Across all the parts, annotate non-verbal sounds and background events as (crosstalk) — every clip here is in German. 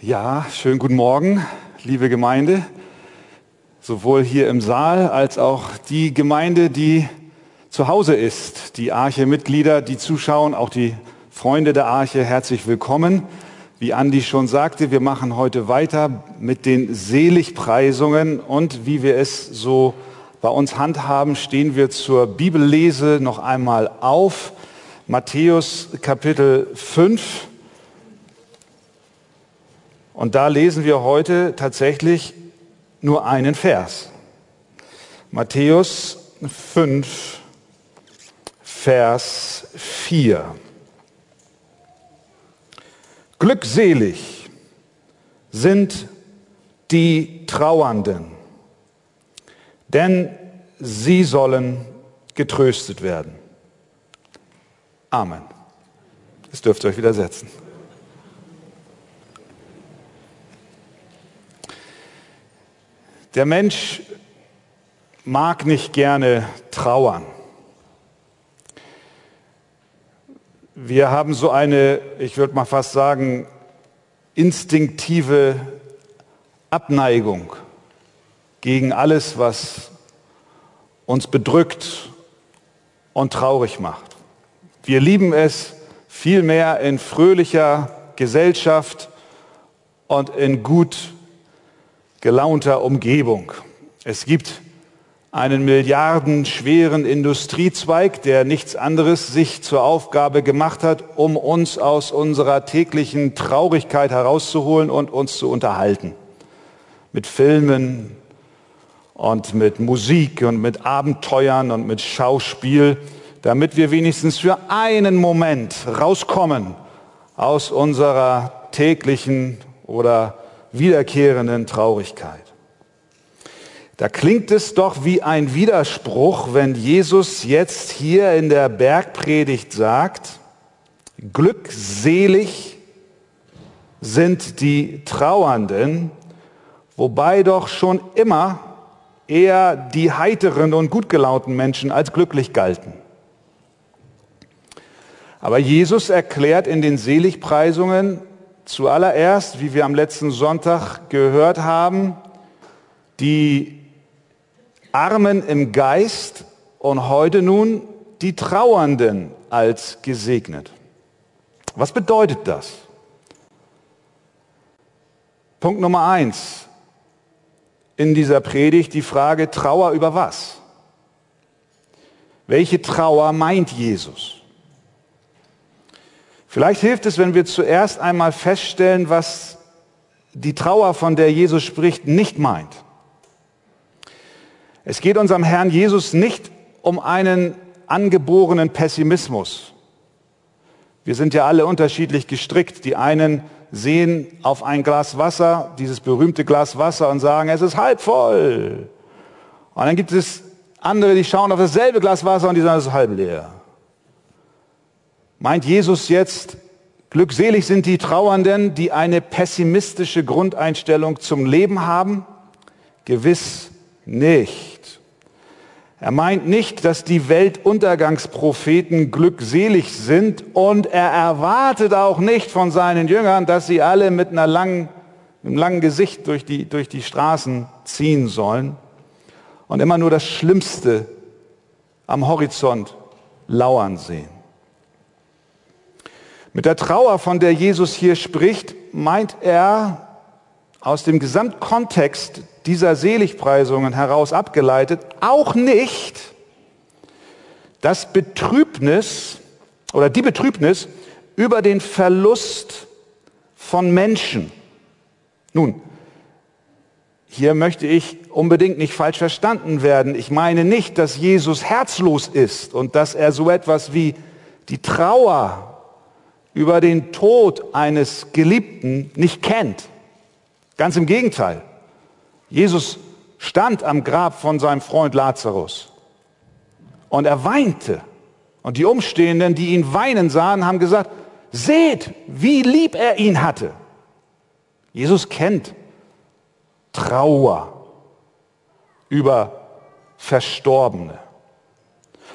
Ja, schönen guten Morgen, liebe Gemeinde, sowohl hier im Saal als auch die Gemeinde, die zu Hause ist, die Arche-Mitglieder, die zuschauen, auch die Freunde der Arche, herzlich willkommen. Wie Andi schon sagte, wir machen heute weiter mit den Seligpreisungen und wie wir es so bei uns handhaben, stehen wir zur Bibellese noch einmal auf. Matthäus Kapitel 5 und da lesen wir heute tatsächlich nur einen Vers. Matthäus 5, Vers 4. Glückselig sind die Trauernden, denn sie sollen getröstet werden. Amen. Das dürft ihr euch widersetzen. Der Mensch mag nicht gerne trauern. Wir haben so eine, ich würde mal fast sagen, instinktive Abneigung gegen alles, was uns bedrückt und traurig macht. Wir lieben es vielmehr in fröhlicher Gesellschaft und in gut gelaunter Umgebung. Es gibt einen milliardenschweren Industriezweig, der nichts anderes sich zur Aufgabe gemacht hat, um uns aus unserer täglichen Traurigkeit herauszuholen und uns zu unterhalten. Mit Filmen und mit Musik und mit Abenteuern und mit Schauspiel, damit wir wenigstens für einen Moment rauskommen aus unserer täglichen oder wiederkehrenden Traurigkeit. Da klingt es doch wie ein Widerspruch, wenn Jesus jetzt hier in der Bergpredigt sagt, glückselig sind die Trauernden, wobei doch schon immer eher die heiteren und gut gelaunten Menschen als glücklich galten. Aber Jesus erklärt in den Seligpreisungen, Zuallererst, wie wir am letzten Sonntag gehört haben, die Armen im Geist und heute nun die Trauernden als gesegnet. Was bedeutet das? Punkt Nummer eins in dieser Predigt die Frage Trauer über was? Welche Trauer meint Jesus? Vielleicht hilft es, wenn wir zuerst einmal feststellen, was die Trauer, von der Jesus spricht, nicht meint. Es geht unserem Herrn Jesus nicht um einen angeborenen Pessimismus. Wir sind ja alle unterschiedlich gestrickt. Die einen sehen auf ein Glas Wasser, dieses berühmte Glas Wasser und sagen, es ist halb voll. Und dann gibt es andere, die schauen auf dasselbe Glas Wasser und die sagen, es ist halb leer. Meint Jesus jetzt, glückselig sind die Trauernden, die eine pessimistische Grundeinstellung zum Leben haben? Gewiss nicht. Er meint nicht, dass die Weltuntergangspropheten glückselig sind und er erwartet auch nicht von seinen Jüngern, dass sie alle mit einer langen, einem langen Gesicht durch die, durch die Straßen ziehen sollen und immer nur das Schlimmste am Horizont lauern sehen. Mit der Trauer, von der Jesus hier spricht, meint er aus dem Gesamtkontext dieser Seligpreisungen heraus abgeleitet auch nicht das Betrübnis oder die Betrübnis über den Verlust von Menschen. Nun, hier möchte ich unbedingt nicht falsch verstanden werden. Ich meine nicht, dass Jesus herzlos ist und dass er so etwas wie die Trauer über den Tod eines Geliebten nicht kennt. Ganz im Gegenteil. Jesus stand am Grab von seinem Freund Lazarus und er weinte. Und die Umstehenden, die ihn weinen sahen, haben gesagt, seht, wie lieb er ihn hatte. Jesus kennt Trauer über Verstorbene.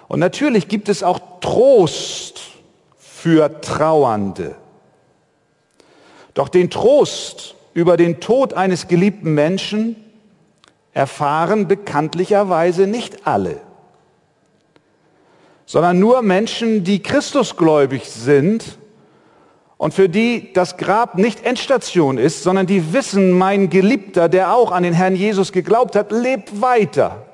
Und natürlich gibt es auch Trost für Trauernde. Doch den Trost über den Tod eines geliebten Menschen erfahren bekanntlicherweise nicht alle, sondern nur Menschen, die Christusgläubig sind und für die das Grab nicht Endstation ist, sondern die wissen, mein Geliebter, der auch an den Herrn Jesus geglaubt hat, lebt weiter.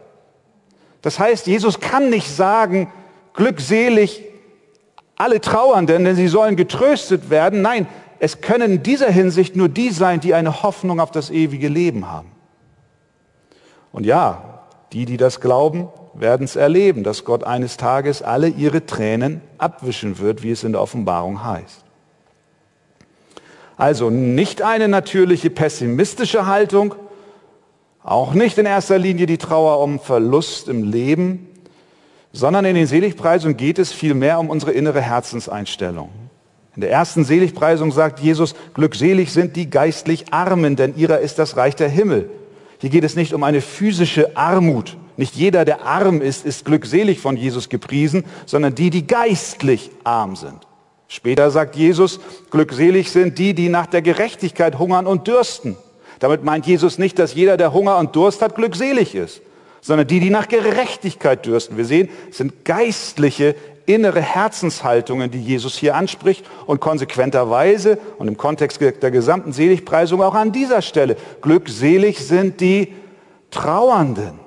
Das heißt, Jesus kann nicht sagen, glückselig alle Trauernden, denn sie sollen getröstet werden. Nein, es können in dieser Hinsicht nur die sein, die eine Hoffnung auf das ewige Leben haben. Und ja, die, die das glauben, werden es erleben, dass Gott eines Tages alle ihre Tränen abwischen wird, wie es in der Offenbarung heißt. Also nicht eine natürliche pessimistische Haltung, auch nicht in erster Linie die Trauer um Verlust im Leben, sondern in den Seligpreisungen geht es vielmehr um unsere innere Herzenseinstellung. In der ersten Seligpreisung sagt Jesus, glückselig sind die geistlich Armen, denn ihrer ist das Reich der Himmel. Hier geht es nicht um eine physische Armut. Nicht jeder, der arm ist, ist glückselig von Jesus gepriesen, sondern die, die geistlich arm sind. Später sagt Jesus, glückselig sind die, die nach der Gerechtigkeit hungern und dürsten. Damit meint Jesus nicht, dass jeder, der Hunger und Durst hat, glückselig ist, sondern die, die nach Gerechtigkeit dürsten. Wir sehen, es sind geistliche, innere Herzenshaltungen, die Jesus hier anspricht und konsequenterweise und im Kontext der gesamten Seligpreisung auch an dieser Stelle. Glückselig sind die Trauernden,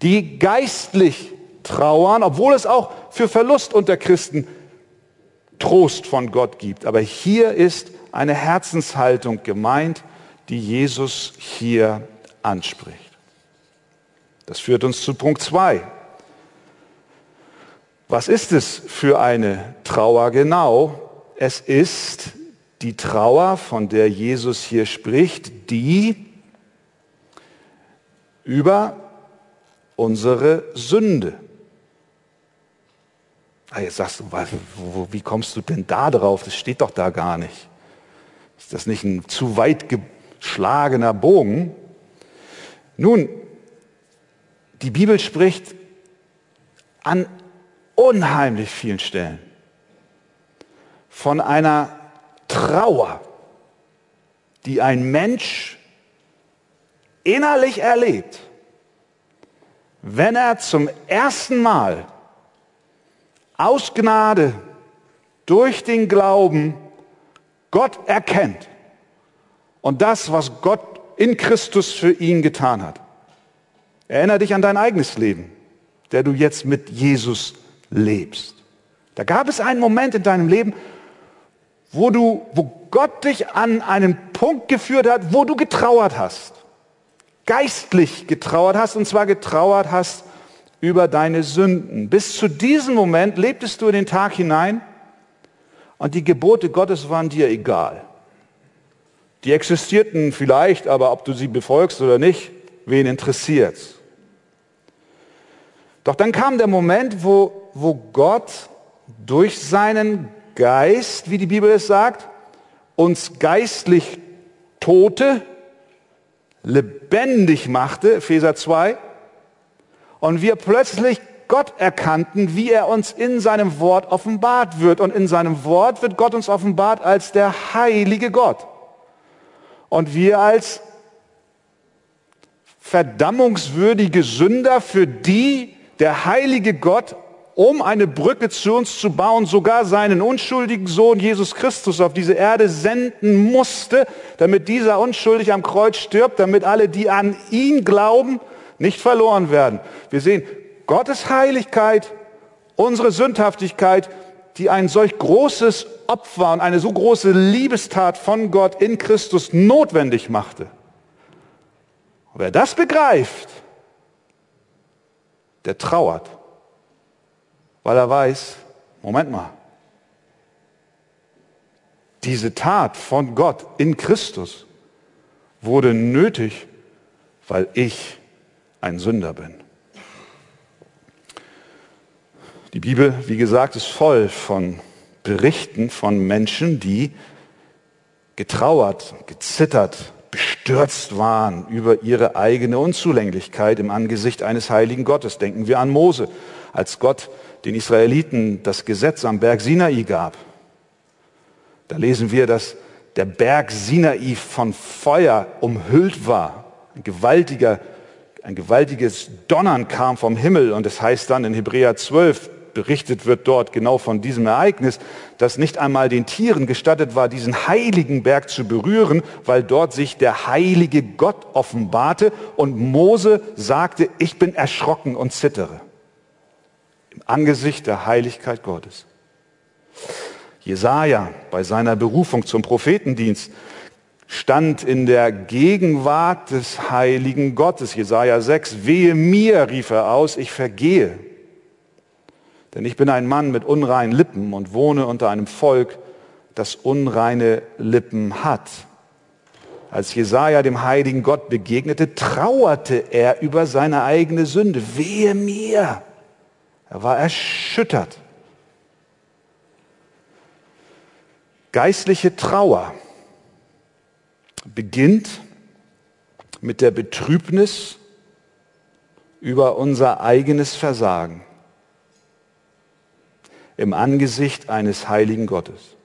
die geistlich trauern, obwohl es auch für Verlust unter Christen Trost von Gott gibt. Aber hier ist eine Herzenshaltung gemeint, die Jesus hier anspricht. Das führt uns zu Punkt 2. Was ist es für eine Trauer genau? Es ist die Trauer, von der Jesus hier spricht, die über unsere Sünde. Ah, jetzt sagst du, wie kommst du denn da drauf? Das steht doch da gar nicht. Ist das nicht ein zu weit geschlagener Bogen? Nun, die Bibel spricht an unheimlich vielen Stellen von einer Trauer, die ein Mensch innerlich erlebt, wenn er zum ersten Mal aus Gnade durch den Glauben Gott erkennt und das, was Gott in Christus für ihn getan hat. Erinnere dich an dein eigenes Leben, der du jetzt mit Jesus lebst. Da gab es einen Moment in deinem Leben, wo du, wo Gott dich an einen Punkt geführt hat, wo du getrauert hast. Geistlich getrauert hast, und zwar getrauert hast über deine Sünden. Bis zu diesem Moment lebtest du in den Tag hinein und die Gebote Gottes waren dir egal. Die existierten vielleicht, aber ob du sie befolgst oder nicht, wen interessiert's? Doch dann kam der Moment, wo wo Gott durch seinen Geist, wie die Bibel es sagt, uns geistlich Tote lebendig machte, Epheser 2, und wir plötzlich Gott erkannten, wie er uns in seinem Wort offenbart wird. Und in seinem Wort wird Gott uns offenbart als der heilige Gott. Und wir als verdammungswürdige Sünder, für die der heilige Gott um eine Brücke zu uns zu bauen, sogar seinen unschuldigen Sohn Jesus Christus auf diese Erde senden musste, damit dieser unschuldig am Kreuz stirbt, damit alle, die an ihn glauben, nicht verloren werden. Wir sehen Gottes Heiligkeit, unsere Sündhaftigkeit, die ein solch großes Opfer und eine so große Liebestat von Gott in Christus notwendig machte. Und wer das begreift, der trauert weil er weiß, Moment mal, diese Tat von Gott in Christus wurde nötig, weil ich ein Sünder bin. Die Bibel, wie gesagt, ist voll von Berichten von Menschen, die getrauert, gezittert, bestürzt waren über ihre eigene Unzulänglichkeit im Angesicht eines heiligen Gottes. Denken wir an Mose, als Gott den Israeliten das Gesetz am Berg Sinai gab. Da lesen wir, dass der Berg Sinai von Feuer umhüllt war. Ein gewaltiger, ein gewaltiges Donnern kam vom Himmel und es heißt dann in Hebräer 12, berichtet wird dort genau von diesem Ereignis, dass nicht einmal den Tieren gestattet war, diesen heiligen Berg zu berühren, weil dort sich der heilige Gott offenbarte und Mose sagte, ich bin erschrocken und zittere im Angesicht der Heiligkeit Gottes. Jesaja bei seiner Berufung zum Prophetendienst stand in der Gegenwart des heiligen Gottes. Jesaja 6, wehe mir, rief er aus, ich vergehe. Denn ich bin ein Mann mit unreinen Lippen und wohne unter einem Volk, das unreine Lippen hat. Als Jesaja dem heiligen Gott begegnete, trauerte er über seine eigene Sünde. Wehe mir! Er war erschüttert. Geistliche Trauer beginnt mit der Betrübnis über unser eigenes Versagen im Angesicht eines heiligen Gottes.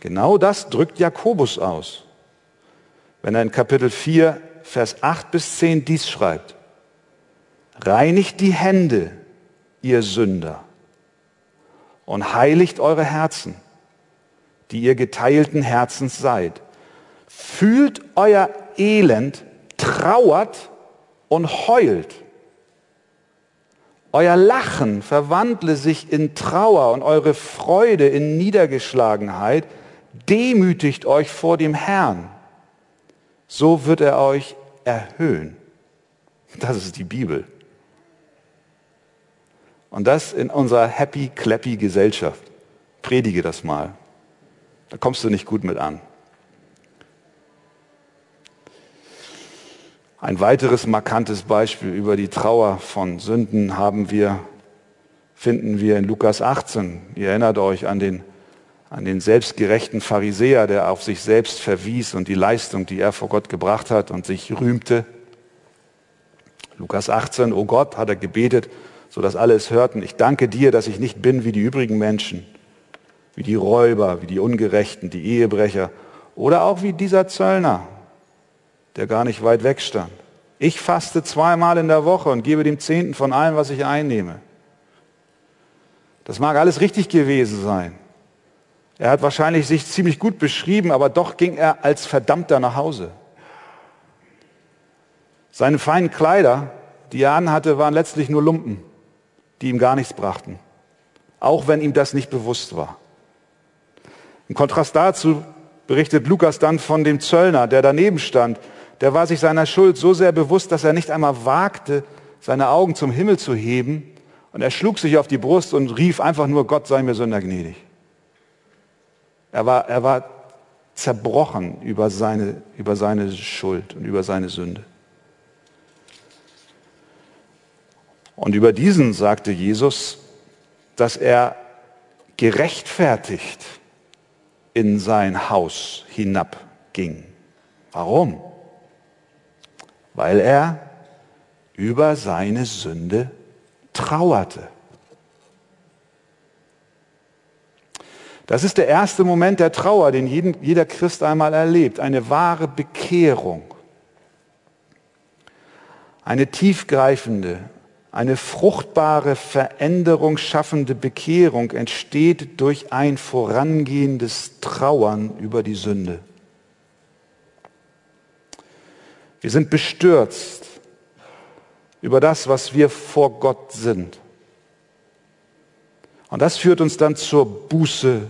Genau das drückt Jakobus aus, wenn er in Kapitel 4, Vers 8 bis 10 dies schreibt. Reinigt die Hände, ihr Sünder, und heiligt eure Herzen, die ihr geteilten Herzens seid. Fühlt euer Elend, trauert und heult. Euer Lachen verwandle sich in Trauer und eure Freude in Niedergeschlagenheit. Demütigt euch vor dem Herrn. So wird er euch erhöhen. Das ist die Bibel. Und das in unserer happy, clappy Gesellschaft. Predige das mal. Da kommst du nicht gut mit an. Ein weiteres markantes Beispiel über die Trauer von Sünden haben wir, finden wir in Lukas 18. Ihr erinnert euch an den, an den selbstgerechten Pharisäer, der auf sich selbst verwies und die Leistung, die er vor Gott gebracht hat und sich rühmte. Lukas 18, oh Gott, hat er gebetet, sodass alle es hörten, ich danke dir, dass ich nicht bin wie die übrigen Menschen, wie die Räuber, wie die Ungerechten, die Ehebrecher oder auch wie dieser Zöllner, der gar nicht weit weg stand. Ich faste zweimal in der Woche und gebe dem Zehnten von allem, was ich einnehme. Das mag alles richtig gewesen sein. Er hat wahrscheinlich sich ziemlich gut beschrieben, aber doch ging er als Verdammter nach Hause. Seine feinen Kleider, die er anhatte, waren letztlich nur Lumpen, die ihm gar nichts brachten, auch wenn ihm das nicht bewusst war. Im Kontrast dazu berichtet Lukas dann von dem Zöllner, der daneben stand der war sich seiner Schuld so sehr bewusst, dass er nicht einmal wagte, seine Augen zum Himmel zu heben. Und er schlug sich auf die Brust und rief einfach nur, Gott sei mir Sünder gnädig. Er war, er war zerbrochen über seine, über seine Schuld und über seine Sünde. Und über diesen sagte Jesus, dass er gerechtfertigt in sein Haus hinabging. Warum? Weil er über seine Sünde trauerte. Das ist der erste Moment der Trauer, den jeden, jeder Christ einmal erlebt, eine wahre Bekehrung. Eine tiefgreifende, eine fruchtbare, Veränderung schaffende Bekehrung entsteht durch ein vorangehendes Trauern über die Sünde. Wir sind bestürzt über das, was wir vor Gott sind. Und das führt uns dann zur Buße.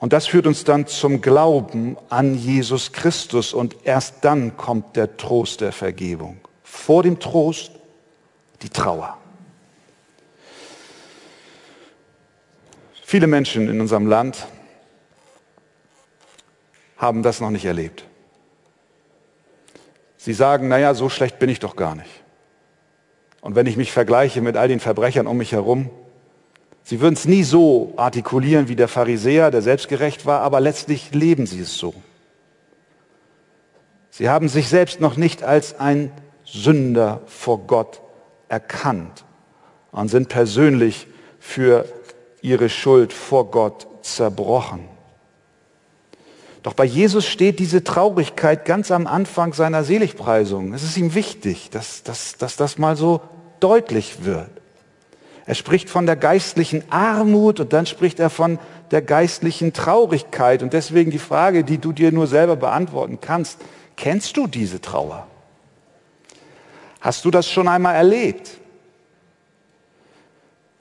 Und das führt uns dann zum Glauben an Jesus Christus. Und erst dann kommt der Trost der Vergebung. Vor dem Trost die Trauer. Viele Menschen in unserem Land haben das noch nicht erlebt. Sie sagen, naja, so schlecht bin ich doch gar nicht. Und wenn ich mich vergleiche mit all den Verbrechern um mich herum, sie würden es nie so artikulieren wie der Pharisäer, der selbstgerecht war, aber letztlich leben sie es so. Sie haben sich selbst noch nicht als ein Sünder vor Gott erkannt und sind persönlich für ihre Schuld vor Gott zerbrochen. Doch bei Jesus steht diese Traurigkeit ganz am Anfang seiner Seligpreisung. Es ist ihm wichtig, dass, dass, dass das mal so deutlich wird. Er spricht von der geistlichen Armut und dann spricht er von der geistlichen Traurigkeit. Und deswegen die Frage, die du dir nur selber beantworten kannst, kennst du diese Trauer? Hast du das schon einmal erlebt?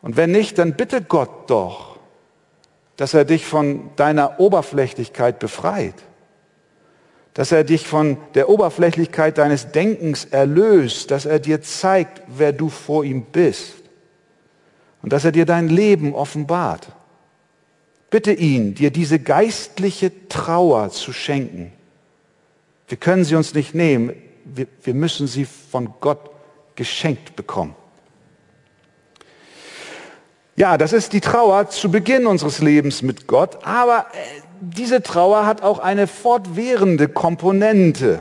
Und wenn nicht, dann bitte Gott doch, dass er dich von deiner Oberflächlichkeit befreit, dass er dich von der Oberflächlichkeit deines Denkens erlöst, dass er dir zeigt, wer du vor ihm bist und dass er dir dein Leben offenbart. Bitte ihn, dir diese geistliche Trauer zu schenken. Wir können sie uns nicht nehmen, wir, wir müssen sie von Gott geschenkt bekommen. Ja, das ist die Trauer zu Beginn unseres Lebens mit Gott, aber äh, diese Trauer hat auch eine fortwährende Komponente.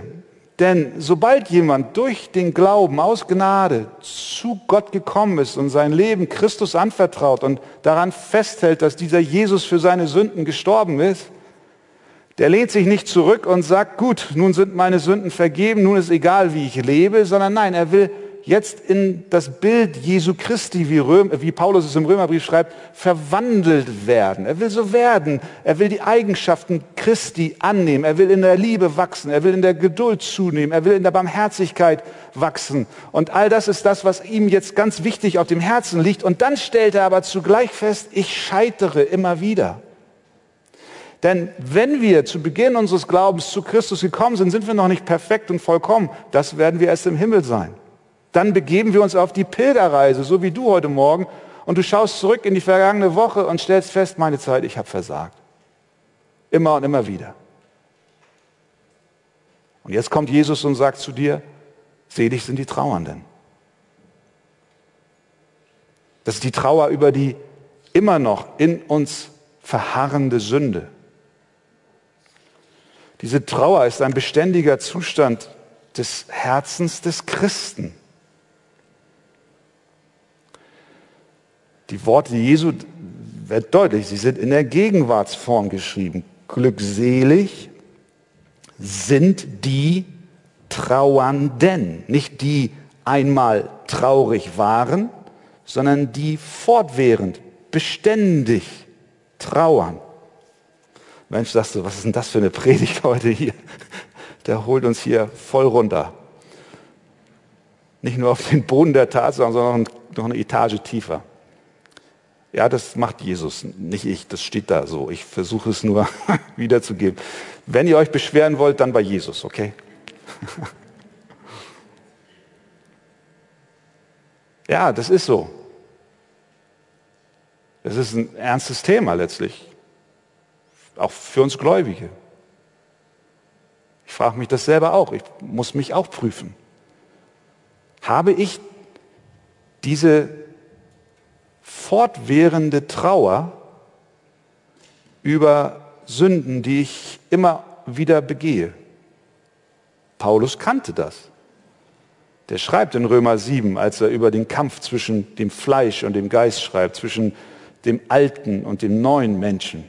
Denn sobald jemand durch den Glauben aus Gnade zu Gott gekommen ist und sein Leben Christus anvertraut und daran festhält, dass dieser Jesus für seine Sünden gestorben ist, der lehnt sich nicht zurück und sagt, gut, nun sind meine Sünden vergeben, nun ist egal, wie ich lebe, sondern nein, er will jetzt in das Bild Jesu Christi, wie, Röm, wie Paulus es im Römerbrief schreibt, verwandelt werden. Er will so werden. Er will die Eigenschaften Christi annehmen. Er will in der Liebe wachsen. Er will in der Geduld zunehmen. Er will in der Barmherzigkeit wachsen. Und all das ist das, was ihm jetzt ganz wichtig auf dem Herzen liegt. Und dann stellt er aber zugleich fest, ich scheitere immer wieder. Denn wenn wir zu Beginn unseres Glaubens zu Christus gekommen sind, sind wir noch nicht perfekt und vollkommen. Das werden wir erst im Himmel sein. Dann begeben wir uns auf die Pilgerreise, so wie du heute Morgen, und du schaust zurück in die vergangene Woche und stellst fest, meine Zeit, ich habe versagt. Immer und immer wieder. Und jetzt kommt Jesus und sagt zu dir, selig sind die Trauernden. Das ist die Trauer über die immer noch in uns verharrende Sünde. Diese Trauer ist ein beständiger Zustand des Herzens des Christen. Die Worte Jesu werden deutlich, sie sind in der Gegenwartsform geschrieben. Glückselig sind die Trauernden, nicht die einmal traurig waren, sondern die fortwährend, beständig trauern. Mensch, sagst du, was ist denn das für eine Predigt heute hier? Der holt uns hier voll runter. Nicht nur auf den Boden der Tatsachen, sondern noch eine Etage tiefer. Ja, das macht Jesus, nicht ich, das steht da so. Ich versuche es nur (laughs) wiederzugeben. Wenn ihr euch beschweren wollt, dann bei Jesus, okay? (laughs) ja, das ist so. Das ist ein ernstes Thema letztlich, auch für uns Gläubige. Ich frage mich das selber auch, ich muss mich auch prüfen. Habe ich diese fortwährende Trauer über Sünden, die ich immer wieder begehe. Paulus kannte das. Der schreibt in Römer 7, als er über den Kampf zwischen dem Fleisch und dem Geist schreibt, zwischen dem alten und dem neuen Menschen.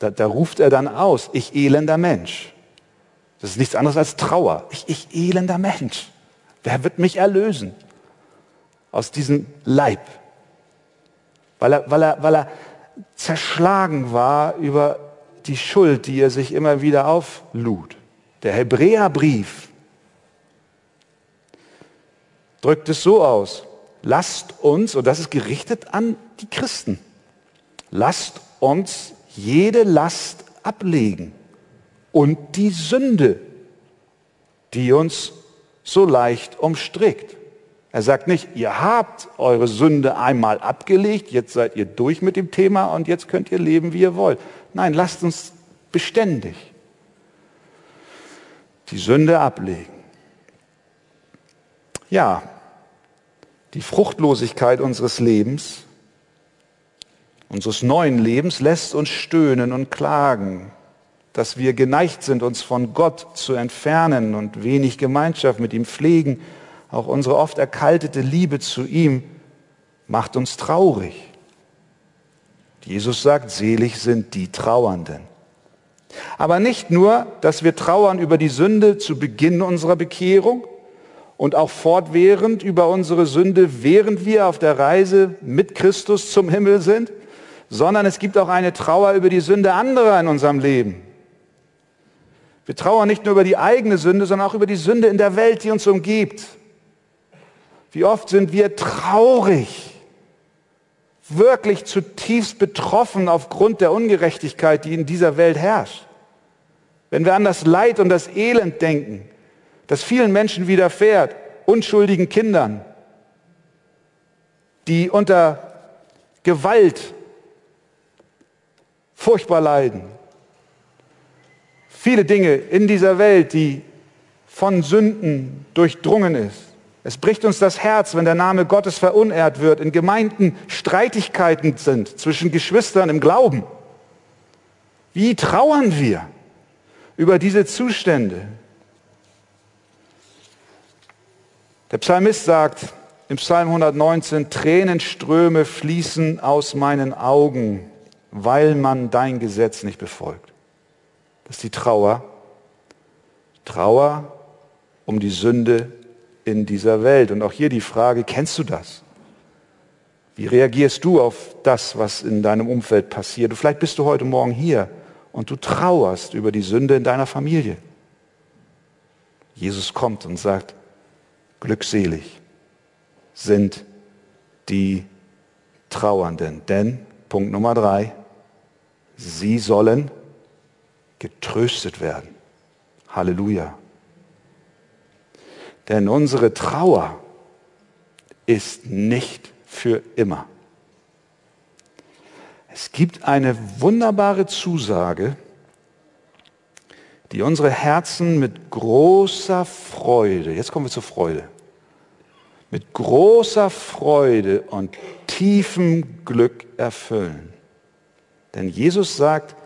Da, da ruft er dann aus, ich elender Mensch. Das ist nichts anderes als Trauer. Ich, ich elender Mensch. Wer wird mich erlösen aus diesem Leib? Weil er, weil er, weil er zerschlagen war über die Schuld, die er sich immer wieder auflud. Der Hebräerbrief drückt es so aus, lasst uns, und das ist gerichtet an die Christen, lasst uns jede Last ablegen und die Sünde, die uns so leicht umstrickt. Er sagt nicht, ihr habt eure Sünde einmal abgelegt, jetzt seid ihr durch mit dem Thema und jetzt könnt ihr leben, wie ihr wollt. Nein, lasst uns beständig die Sünde ablegen. Ja, die Fruchtlosigkeit unseres Lebens, unseres neuen Lebens lässt uns stöhnen und klagen, dass wir geneigt sind, uns von Gott zu entfernen und wenig Gemeinschaft mit ihm pflegen auch unsere oft erkaltete Liebe zu ihm macht uns traurig. Jesus sagt, selig sind die Trauernden. Aber nicht nur, dass wir trauern über die Sünde zu Beginn unserer Bekehrung und auch fortwährend über unsere Sünde, während wir auf der Reise mit Christus zum Himmel sind, sondern es gibt auch eine Trauer über die Sünde anderer in unserem Leben. Wir trauern nicht nur über die eigene Sünde, sondern auch über die Sünde in der Welt, die uns umgibt. Wie oft sind wir traurig, wirklich zutiefst betroffen aufgrund der Ungerechtigkeit, die in dieser Welt herrscht. Wenn wir an das Leid und das Elend denken, das vielen Menschen widerfährt, unschuldigen Kindern, die unter Gewalt furchtbar leiden. Viele Dinge in dieser Welt, die von Sünden durchdrungen ist. Es bricht uns das Herz, wenn der Name Gottes verunehrt wird, in Gemeinden Streitigkeiten sind zwischen Geschwistern im Glauben. Wie trauern wir über diese Zustände? Der Psalmist sagt im Psalm 119, Tränenströme fließen aus meinen Augen, weil man dein Gesetz nicht befolgt. Das ist die Trauer. Trauer um die Sünde in dieser Welt. Und auch hier die Frage, kennst du das? Wie reagierst du auf das, was in deinem Umfeld passiert? vielleicht bist du heute Morgen hier und du trauerst über die Sünde in deiner Familie. Jesus kommt und sagt, glückselig sind die Trauernden. Denn, Punkt Nummer drei, sie sollen getröstet werden. Halleluja. Denn unsere Trauer ist nicht für immer. Es gibt eine wunderbare Zusage, die unsere Herzen mit großer Freude, jetzt kommen wir zur Freude, mit großer Freude und tiefem Glück erfüllen. Denn Jesus sagt,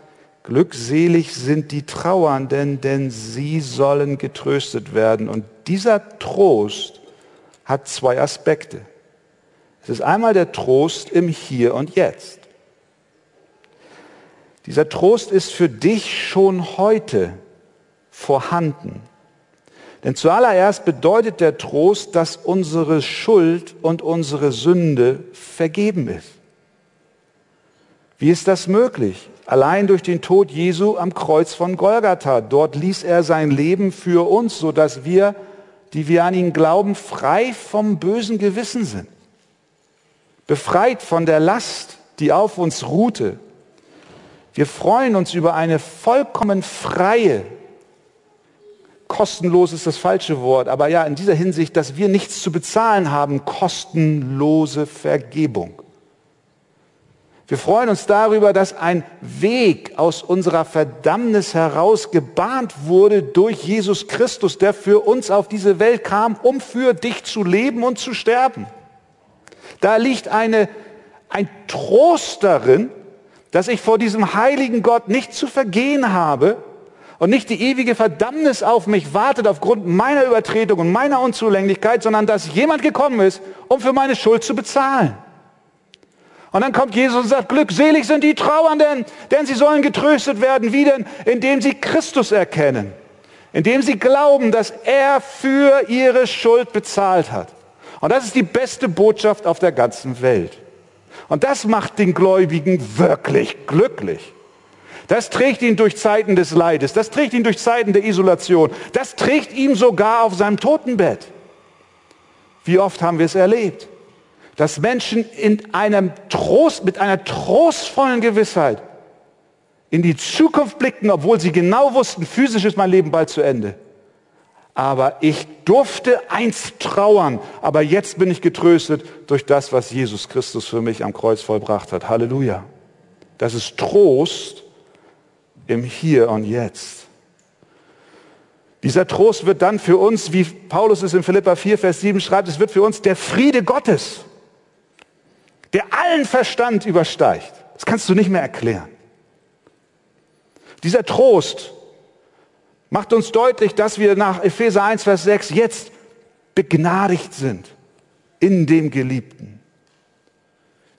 Glückselig sind die Trauernden, denn sie sollen getröstet werden. Und dieser Trost hat zwei Aspekte. Es ist einmal der Trost im Hier und Jetzt. Dieser Trost ist für dich schon heute vorhanden. Denn zuallererst bedeutet der Trost, dass unsere Schuld und unsere Sünde vergeben ist. Wie ist das möglich? Allein durch den Tod Jesu am Kreuz von Golgatha. Dort ließ er sein Leben für uns, sodass wir, die wir an ihn glauben, frei vom bösen Gewissen sind. Befreit von der Last, die auf uns ruhte. Wir freuen uns über eine vollkommen freie, kostenlos ist das falsche Wort, aber ja, in dieser Hinsicht, dass wir nichts zu bezahlen haben, kostenlose Vergebung. Wir freuen uns darüber, dass ein Weg aus unserer Verdammnis heraus gebahnt wurde durch Jesus Christus, der für uns auf diese Welt kam, um für dich zu leben und zu sterben. Da liegt eine, ein Trost darin, dass ich vor diesem heiligen Gott nicht zu vergehen habe und nicht die ewige Verdammnis auf mich wartet aufgrund meiner Übertretung und meiner Unzulänglichkeit, sondern dass jemand gekommen ist, um für meine Schuld zu bezahlen. Und dann kommt Jesus und sagt, glückselig sind die Trauernden, denn sie sollen getröstet werden, wie denn, indem sie Christus erkennen, indem sie glauben, dass er für ihre Schuld bezahlt hat. Und das ist die beste Botschaft auf der ganzen Welt. Und das macht den Gläubigen wirklich glücklich. Das trägt ihn durch Zeiten des Leides, das trägt ihn durch Zeiten der Isolation, das trägt ihn sogar auf seinem Totenbett. Wie oft haben wir es erlebt? Dass Menschen in einem Trost, mit einer trostvollen Gewissheit in die Zukunft blickten, obwohl sie genau wussten, physisch ist mein Leben bald zu Ende. Aber ich durfte einst trauern, aber jetzt bin ich getröstet durch das, was Jesus Christus für mich am Kreuz vollbracht hat. Halleluja. Das ist Trost im Hier und Jetzt. Dieser Trost wird dann für uns, wie Paulus es in Philippa 4, Vers 7 schreibt, es wird für uns der Friede Gottes der allen Verstand übersteigt. Das kannst du nicht mehr erklären. Dieser Trost macht uns deutlich, dass wir nach Epheser 1, Vers 6 jetzt begnadigt sind in dem Geliebten.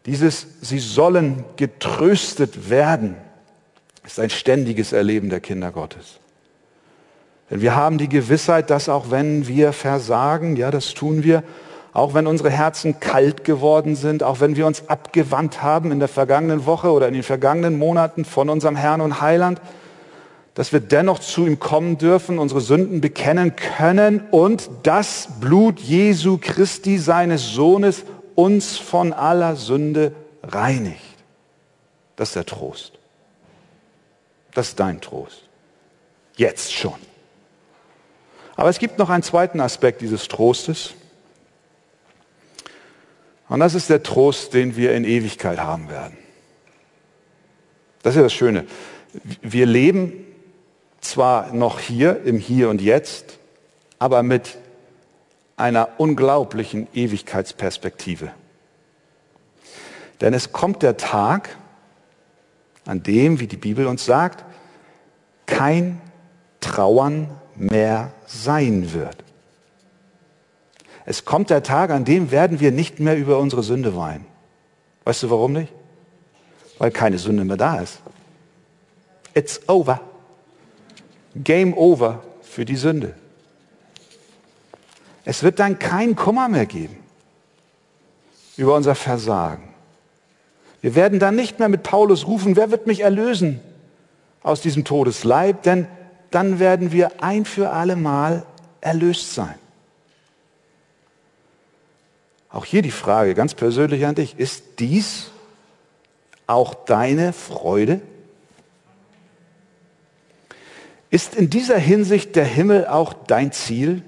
Dieses, sie sollen getröstet werden. ist ein ständiges Erleben der Kinder Gottes. Denn wir haben die Gewissheit, dass auch wenn wir versagen, ja, das tun wir, auch wenn unsere Herzen kalt geworden sind, auch wenn wir uns abgewandt haben in der vergangenen Woche oder in den vergangenen Monaten von unserem Herrn und Heiland, dass wir dennoch zu ihm kommen dürfen, unsere Sünden bekennen können und das Blut Jesu Christi, seines Sohnes, uns von aller Sünde reinigt. Das ist der Trost. Das ist dein Trost. Jetzt schon. Aber es gibt noch einen zweiten Aspekt dieses Trostes. Und das ist der Trost, den wir in Ewigkeit haben werden. Das ist ja das Schöne. Wir leben zwar noch hier, im Hier und Jetzt, aber mit einer unglaublichen Ewigkeitsperspektive. Denn es kommt der Tag, an dem, wie die Bibel uns sagt, kein Trauern mehr sein wird. Es kommt der Tag, an dem werden wir nicht mehr über unsere Sünde weinen. Weißt du warum nicht? Weil keine Sünde mehr da ist. It's over. Game over für die Sünde. Es wird dann keinen Kummer mehr geben über unser Versagen. Wir werden dann nicht mehr mit Paulus rufen, wer wird mich erlösen aus diesem Todesleib, denn dann werden wir ein für alle Mal erlöst sein. Auch hier die Frage ganz persönlich an dich, ist dies auch deine Freude? Ist in dieser Hinsicht der Himmel auch dein Ziel?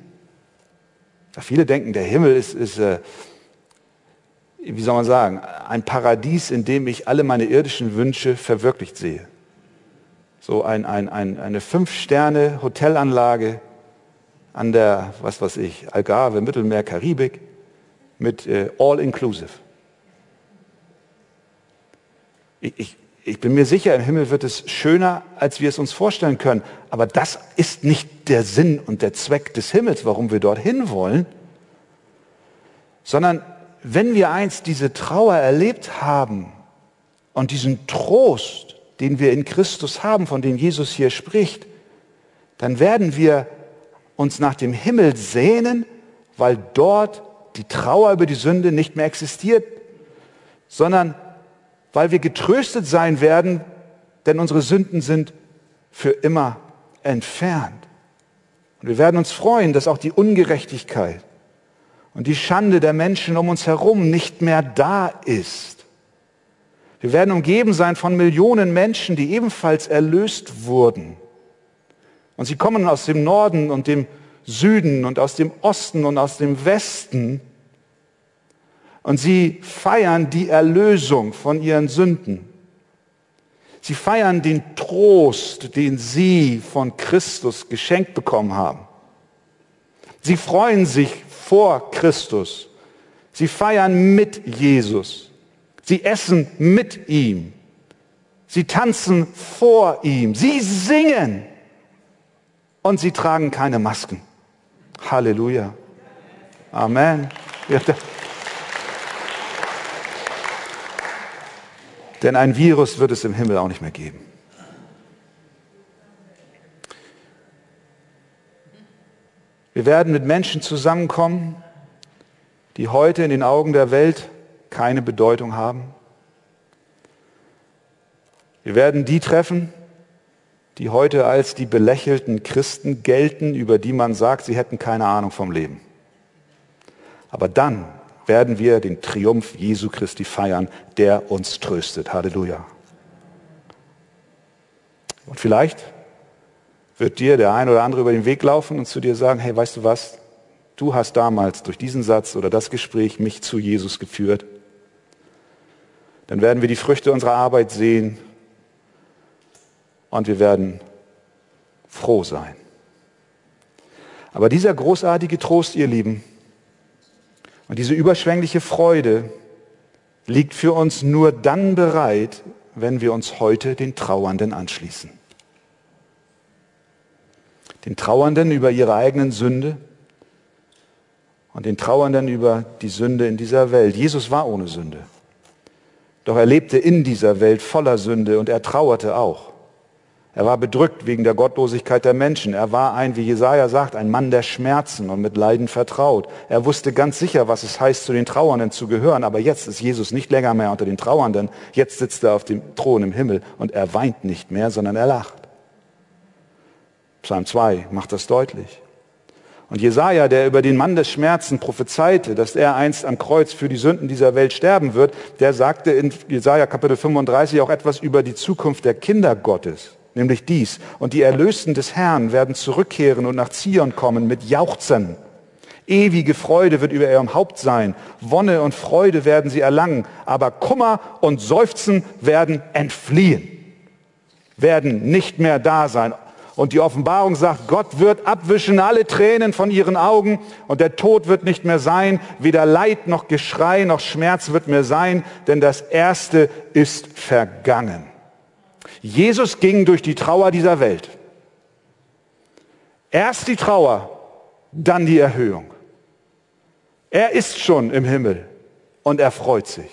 Viele denken, der Himmel ist, ist äh, wie soll man sagen, ein Paradies, in dem ich alle meine irdischen Wünsche verwirklicht sehe. So ein, ein, ein, eine Fünf-Sterne-Hotelanlage an der, was weiß ich, Algarve, Mittelmeer, Karibik mit äh, All-Inclusive. Ich, ich, ich bin mir sicher, im Himmel wird es schöner, als wir es uns vorstellen können. Aber das ist nicht der Sinn und der Zweck des Himmels, warum wir dorthin wollen, sondern wenn wir einst diese Trauer erlebt haben und diesen Trost, den wir in Christus haben, von dem Jesus hier spricht, dann werden wir uns nach dem Himmel sehnen, weil dort die Trauer über die Sünde nicht mehr existiert, sondern weil wir getröstet sein werden, denn unsere Sünden sind für immer entfernt. Und wir werden uns freuen, dass auch die Ungerechtigkeit und die Schande der Menschen um uns herum nicht mehr da ist. Wir werden umgeben sein von Millionen Menschen, die ebenfalls erlöst wurden. Und sie kommen aus dem Norden und dem Süden und aus dem Osten und aus dem Westen. Und sie feiern die Erlösung von ihren Sünden. Sie feiern den Trost, den sie von Christus geschenkt bekommen haben. Sie freuen sich vor Christus. Sie feiern mit Jesus. Sie essen mit ihm. Sie tanzen vor ihm. Sie singen. Und sie tragen keine Masken. Halleluja. Amen. Denn ein Virus wird es im Himmel auch nicht mehr geben. Wir werden mit Menschen zusammenkommen, die heute in den Augen der Welt keine Bedeutung haben. Wir werden die treffen, die heute als die belächelten Christen gelten, über die man sagt, sie hätten keine Ahnung vom Leben. Aber dann werden wir den Triumph Jesu Christi feiern, der uns tröstet. Halleluja. Und vielleicht wird dir der ein oder andere über den Weg laufen und zu dir sagen, hey, weißt du was? Du hast damals durch diesen Satz oder das Gespräch mich zu Jesus geführt. Dann werden wir die Früchte unserer Arbeit sehen und wir werden froh sein. Aber dieser großartige Trost, ihr Lieben, und diese überschwängliche Freude liegt für uns nur dann bereit, wenn wir uns heute den Trauernden anschließen den Trauernden über ihre eigenen Sünde und den Trauernden über die Sünde in dieser Welt. Jesus war ohne Sünde. Doch er lebte in dieser Welt voller Sünde und er trauerte auch. Er war bedrückt wegen der Gottlosigkeit der Menschen. Er war ein, wie Jesaja sagt, ein Mann der Schmerzen und mit Leiden vertraut. Er wusste ganz sicher, was es heißt, zu den Trauernden zu gehören. Aber jetzt ist Jesus nicht länger mehr unter den Trauernden. Jetzt sitzt er auf dem Thron im Himmel und er weint nicht mehr, sondern er lacht. Psalm 2 macht das deutlich. Und Jesaja, der über den Mann des Schmerzen prophezeite, dass er einst am Kreuz für die Sünden dieser Welt sterben wird, der sagte in Jesaja Kapitel 35 auch etwas über die Zukunft der Kinder Gottes, nämlich dies. Und die Erlösten des Herrn werden zurückkehren und nach Zion kommen mit Jauchzen. Ewige Freude wird über ihrem Haupt sein. Wonne und Freude werden sie erlangen. Aber Kummer und Seufzen werden entfliehen, werden nicht mehr da sein. Und die Offenbarung sagt, Gott wird abwischen alle Tränen von ihren Augen und der Tod wird nicht mehr sein, weder Leid noch Geschrei noch Schmerz wird mehr sein, denn das Erste ist vergangen. Jesus ging durch die Trauer dieser Welt. Erst die Trauer, dann die Erhöhung. Er ist schon im Himmel und er freut sich.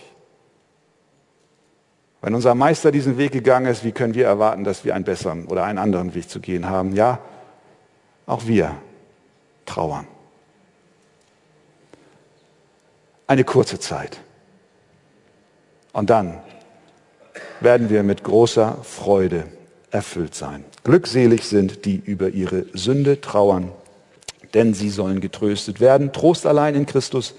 Wenn unser Meister diesen Weg gegangen ist, wie können wir erwarten, dass wir einen besseren oder einen anderen Weg zu gehen haben? Ja, auch wir trauern. Eine kurze Zeit. Und dann werden wir mit großer Freude erfüllt sein. Glückselig sind, die über ihre Sünde trauern, denn sie sollen getröstet werden. Trost allein in Christus,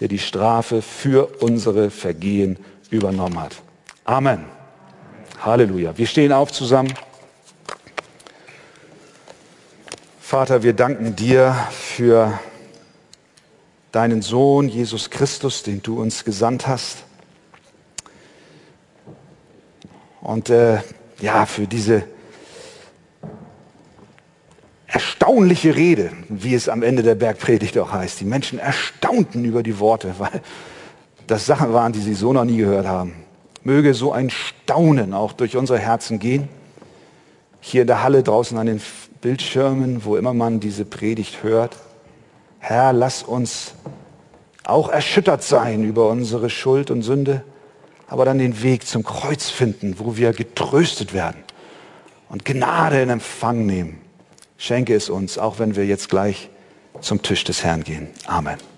der die Strafe für unsere Vergehen übernommen hat. Amen. Halleluja. Wir stehen auf zusammen. Vater, wir danken dir für deinen Sohn Jesus Christus, den du uns gesandt hast. Und äh, ja, für diese erstaunliche Rede, wie es am Ende der Bergpredigt auch heißt. Die Menschen erstaunten über die Worte, (laughs) weil das Sachen waren, die sie so noch nie gehört haben. Möge so ein Staunen auch durch unsere Herzen gehen. Hier in der Halle draußen an den Bildschirmen, wo immer man diese Predigt hört. Herr, lass uns auch erschüttert sein über unsere Schuld und Sünde, aber dann den Weg zum Kreuz finden, wo wir getröstet werden und Gnade in Empfang nehmen. Schenke es uns, auch wenn wir jetzt gleich zum Tisch des Herrn gehen. Amen.